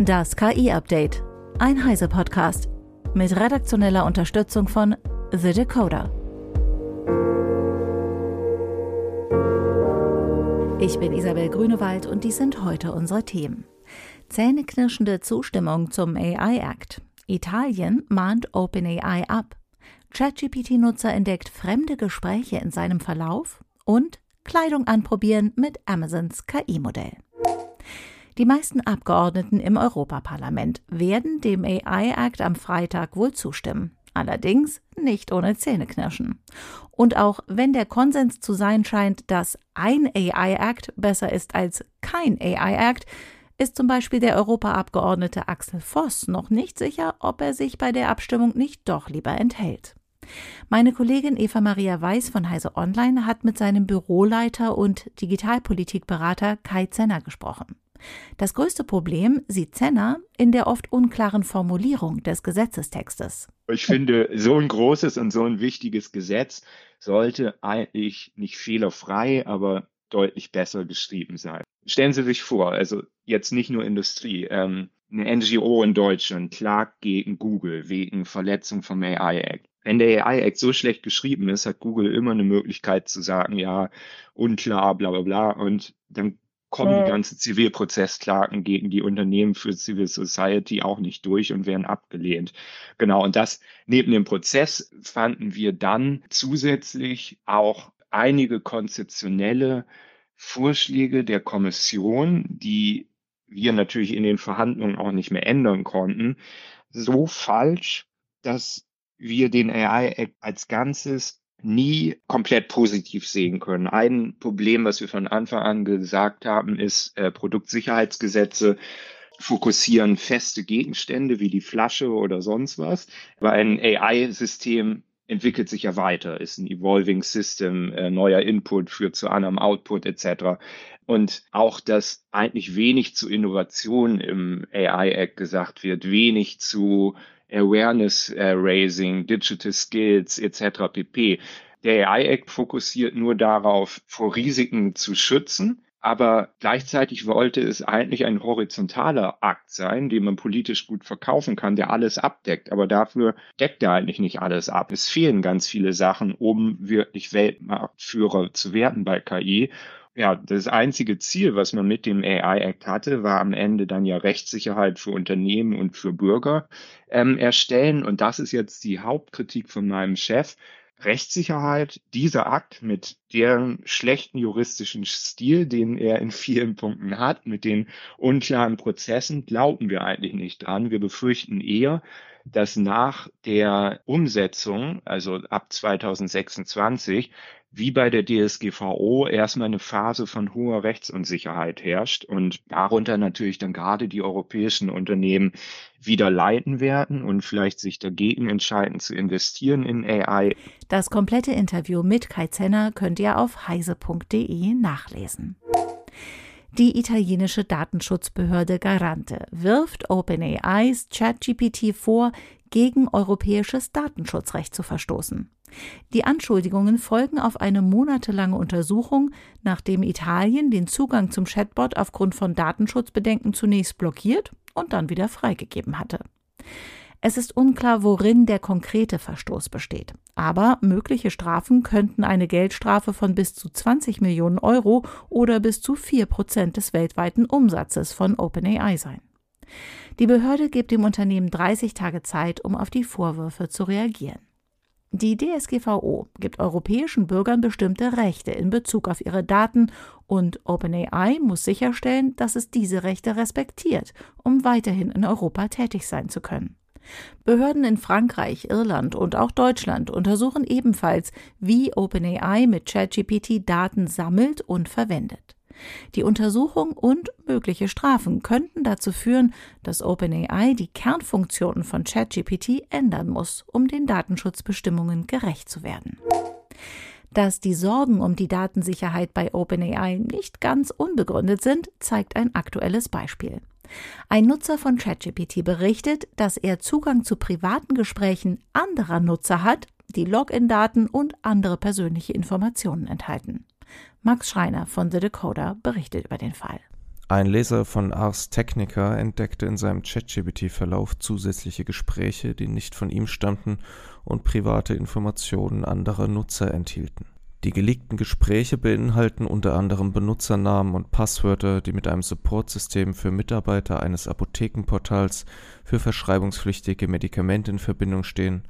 Das KI-Update. Ein Heise-Podcast. Mit redaktioneller Unterstützung von The Decoder. Ich bin Isabel Grünewald und dies sind heute unsere Themen. Zähneknirschende Zustimmung zum AI Act. Italien mahnt OpenAI ab. ChatGPT-Nutzer entdeckt fremde Gespräche in seinem Verlauf und Kleidung anprobieren mit Amazons KI-Modell. Die meisten Abgeordneten im Europaparlament werden dem AI-Act am Freitag wohl zustimmen. Allerdings nicht ohne Zähneknirschen. Und auch wenn der Konsens zu sein scheint, dass ein AI-Act besser ist als kein AI-Act, ist zum Beispiel der Europaabgeordnete Axel Voss noch nicht sicher, ob er sich bei der Abstimmung nicht doch lieber enthält. Meine Kollegin Eva Maria Weiß von Heise Online hat mit seinem Büroleiter und Digitalpolitikberater Kai Zenner gesprochen. Das größte Problem sieht Zenner in der oft unklaren Formulierung des Gesetzestextes. Ich finde, so ein großes und so ein wichtiges Gesetz sollte eigentlich nicht fehlerfrei, aber deutlich besser geschrieben sein. Stellen Sie sich vor, also jetzt nicht nur Industrie, ähm, eine NGO in Deutschland klagt gegen Google wegen Verletzung vom AI Act. Wenn der AI Act so schlecht geschrieben ist, hat Google immer eine Möglichkeit zu sagen, ja, unklar, bla bla bla. Und dann kommen die ganzen Zivilprozessklagen gegen die Unternehmen für Civil Society auch nicht durch und werden abgelehnt. Genau, und das neben dem Prozess fanden wir dann zusätzlich auch einige konzeptionelle Vorschläge der Kommission, die wir natürlich in den Verhandlungen auch nicht mehr ändern konnten, so falsch, dass wir den AI als Ganzes nie komplett positiv sehen können. Ein Problem, was wir von Anfang an gesagt haben, ist äh, Produktsicherheitsgesetze fokussieren feste Gegenstände wie die Flasche oder sonst was. Aber ein AI-System entwickelt sich ja weiter, ist ein evolving System, äh, neuer Input führt zu anderem Output etc. Und auch, dass eigentlich wenig zu Innovation im AI Act gesagt wird, wenig zu Awareness äh, Raising, Digital Skills etc. pp. Der AI Act fokussiert nur darauf, vor Risiken zu schützen, aber gleichzeitig wollte es eigentlich ein horizontaler Akt sein, den man politisch gut verkaufen kann, der alles abdeckt. Aber dafür deckt er eigentlich nicht alles ab. Es fehlen ganz viele Sachen, um wirklich Weltmarktführer zu werden bei KI ja, das einzige Ziel, was man mit dem AI Act hatte, war am Ende dann ja Rechtssicherheit für Unternehmen und für Bürger ähm, erstellen. Und das ist jetzt die Hauptkritik von meinem Chef. Rechtssicherheit, dieser Akt mit deren schlechten juristischen Stil, den er in vielen Punkten hat, mit den unklaren Prozessen, glauben wir eigentlich nicht dran. Wir befürchten eher, dass nach der Umsetzung, also ab 2026, wie bei der DSGVO erstmal eine Phase von hoher Rechtsunsicherheit herrscht und darunter natürlich dann gerade die europäischen Unternehmen wieder leiten werden und vielleicht sich dagegen entscheiden zu investieren in AI. Das komplette Interview mit Kai Zenner könnt ihr auf heise.de nachlesen. Die italienische Datenschutzbehörde Garante wirft OpenAIs ChatGPT vor, gegen europäisches Datenschutzrecht zu verstoßen. Die Anschuldigungen folgen auf eine monatelange Untersuchung, nachdem Italien den Zugang zum Chatbot aufgrund von Datenschutzbedenken zunächst blockiert und dann wieder freigegeben hatte. Es ist unklar, worin der konkrete Verstoß besteht. Aber mögliche Strafen könnten eine Geldstrafe von bis zu 20 Millionen Euro oder bis zu 4 Prozent des weltweiten Umsatzes von OpenAI sein. Die Behörde gibt dem Unternehmen 30 Tage Zeit, um auf die Vorwürfe zu reagieren. Die DSGVO gibt europäischen Bürgern bestimmte Rechte in Bezug auf ihre Daten und OpenAI muss sicherstellen, dass es diese Rechte respektiert, um weiterhin in Europa tätig sein zu können. Behörden in Frankreich, Irland und auch Deutschland untersuchen ebenfalls, wie OpenAI mit ChatGPT Daten sammelt und verwendet. Die Untersuchung und mögliche Strafen könnten dazu führen, dass OpenAI die Kernfunktionen von ChatGPT ändern muss, um den Datenschutzbestimmungen gerecht zu werden. Dass die Sorgen um die Datensicherheit bei OpenAI nicht ganz unbegründet sind, zeigt ein aktuelles Beispiel. Ein Nutzer von ChatGPT berichtet, dass er Zugang zu privaten Gesprächen anderer Nutzer hat, die Login-Daten und andere persönliche Informationen enthalten. Max Schreiner von The Decoder berichtet über den Fall. Ein Leser von Ars Technica entdeckte in seinem ChatGPT-Verlauf zusätzliche Gespräche, die nicht von ihm stammten und private Informationen anderer Nutzer enthielten. Die geleakten Gespräche beinhalten unter anderem Benutzernamen und Passwörter, die mit einem Supportsystem für Mitarbeiter eines Apothekenportals für verschreibungspflichtige Medikamente in Verbindung stehen,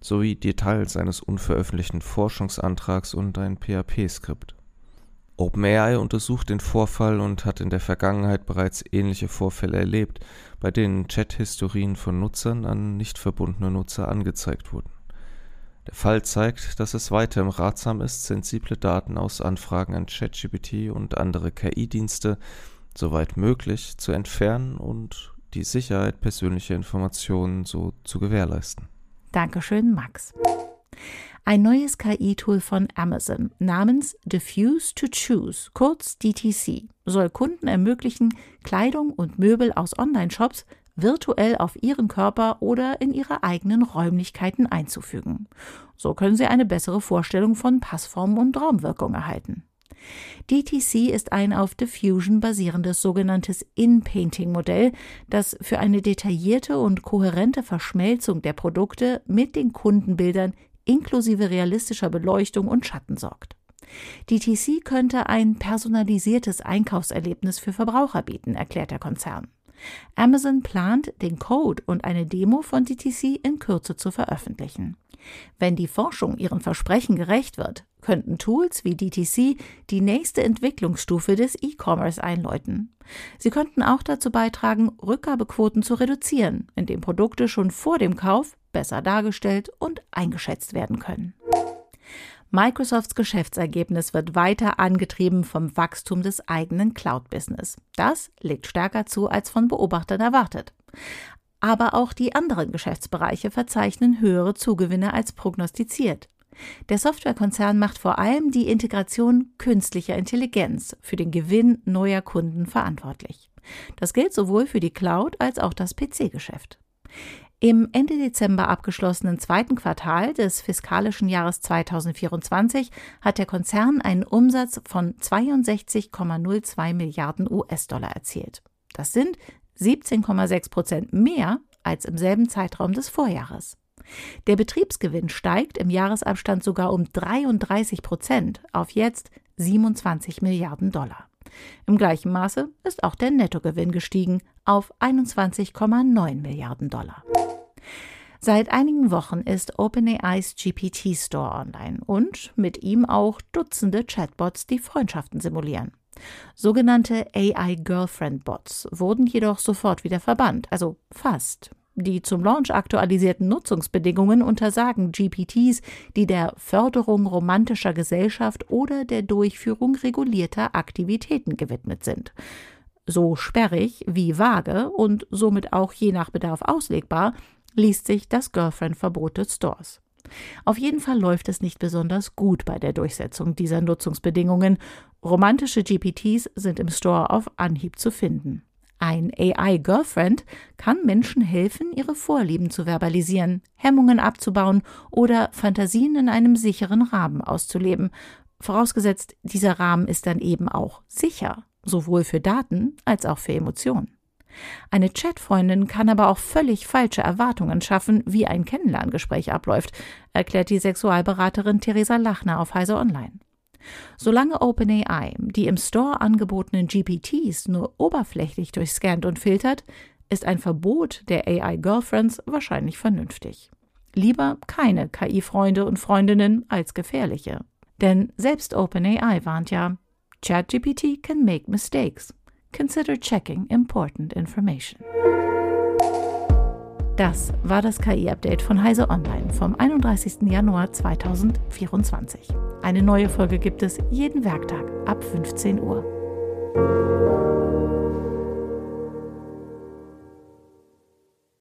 sowie Details eines unveröffentlichten Forschungsantrags und ein PHP-Skript OpenAI untersucht den Vorfall und hat in der Vergangenheit bereits ähnliche Vorfälle erlebt, bei denen Chat-Historien von Nutzern an nicht verbundene Nutzer angezeigt wurden. Der Fall zeigt, dass es weiterhin ratsam ist, sensible Daten aus Anfragen an ChatGPT und andere KI-Dienste soweit möglich zu entfernen und die Sicherheit persönlicher Informationen so zu gewährleisten. Dankeschön, Max. Ein neues KI-Tool von Amazon namens Diffuse to Choose, kurz DTC, soll Kunden ermöglichen, Kleidung und Möbel aus Online-Shops virtuell auf ihren Körper oder in ihre eigenen Räumlichkeiten einzufügen. So können sie eine bessere Vorstellung von Passform und Raumwirkung erhalten. DTC ist ein auf Diffusion basierendes sogenanntes In-Painting-Modell, das für eine detaillierte und kohärente Verschmelzung der Produkte mit den Kundenbildern inklusive realistischer Beleuchtung und Schatten sorgt. DTC könnte ein personalisiertes Einkaufserlebnis für Verbraucher bieten, erklärt der Konzern. Amazon plant, den Code und eine Demo von DTC in Kürze zu veröffentlichen. Wenn die Forschung ihren Versprechen gerecht wird, könnten Tools wie DTC die nächste Entwicklungsstufe des E-Commerce einläuten. Sie könnten auch dazu beitragen, Rückgabequoten zu reduzieren, indem Produkte schon vor dem Kauf besser dargestellt und eingeschätzt werden können. Microsofts Geschäftsergebnis wird weiter angetrieben vom Wachstum des eigenen Cloud-Business. Das legt stärker zu als von Beobachtern erwartet. Aber auch die anderen Geschäftsbereiche verzeichnen höhere Zugewinne als prognostiziert. Der Softwarekonzern macht vor allem die Integration künstlicher Intelligenz für den Gewinn neuer Kunden verantwortlich. Das gilt sowohl für die Cloud als auch das PC-Geschäft. Im Ende Dezember abgeschlossenen zweiten Quartal des fiskalischen Jahres 2024 hat der Konzern einen Umsatz von 62,02 Milliarden US-Dollar erzielt. Das sind 17,6 Prozent mehr als im selben Zeitraum des Vorjahres. Der Betriebsgewinn steigt im Jahresabstand sogar um 33 Prozent auf jetzt 27 Milliarden Dollar. Im gleichen Maße ist auch der Nettogewinn gestiegen auf 21,9 Milliarden Dollar. Seit einigen Wochen ist OpenAIs GPT Store online und mit ihm auch Dutzende Chatbots, die Freundschaften simulieren. Sogenannte AI Girlfriend Bots wurden jedoch sofort wieder verbannt, also fast. Die zum Launch aktualisierten Nutzungsbedingungen untersagen GPTs, die der Förderung romantischer Gesellschaft oder der Durchführung regulierter Aktivitäten gewidmet sind. So sperrig wie vage und somit auch je nach Bedarf auslegbar liest sich das Girlfriend-Verbot des Stores. Auf jeden Fall läuft es nicht besonders gut bei der Durchsetzung dieser Nutzungsbedingungen. Romantische GPTs sind im Store auf Anhieb zu finden. Ein AI-Girlfriend kann Menschen helfen, ihre Vorlieben zu verbalisieren, Hemmungen abzubauen oder Fantasien in einem sicheren Rahmen auszuleben. Vorausgesetzt, dieser Rahmen ist dann eben auch sicher, sowohl für Daten als auch für Emotionen. Eine Chatfreundin kann aber auch völlig falsche Erwartungen schaffen, wie ein Kennenlerngespräch abläuft, erklärt die Sexualberaterin Theresa Lachner auf Heise Online. Solange OpenAI die im Store angebotenen GPTs nur oberflächlich durchscannt und filtert, ist ein Verbot der AI-Girlfriends wahrscheinlich vernünftig. Lieber keine KI-Freunde und Freundinnen als gefährliche. Denn selbst OpenAI warnt ja, ChatGPT can make mistakes. Consider checking important information. Das war das KI-Update von Heise Online vom 31. Januar 2024. Eine neue Folge gibt es jeden Werktag ab 15 Uhr.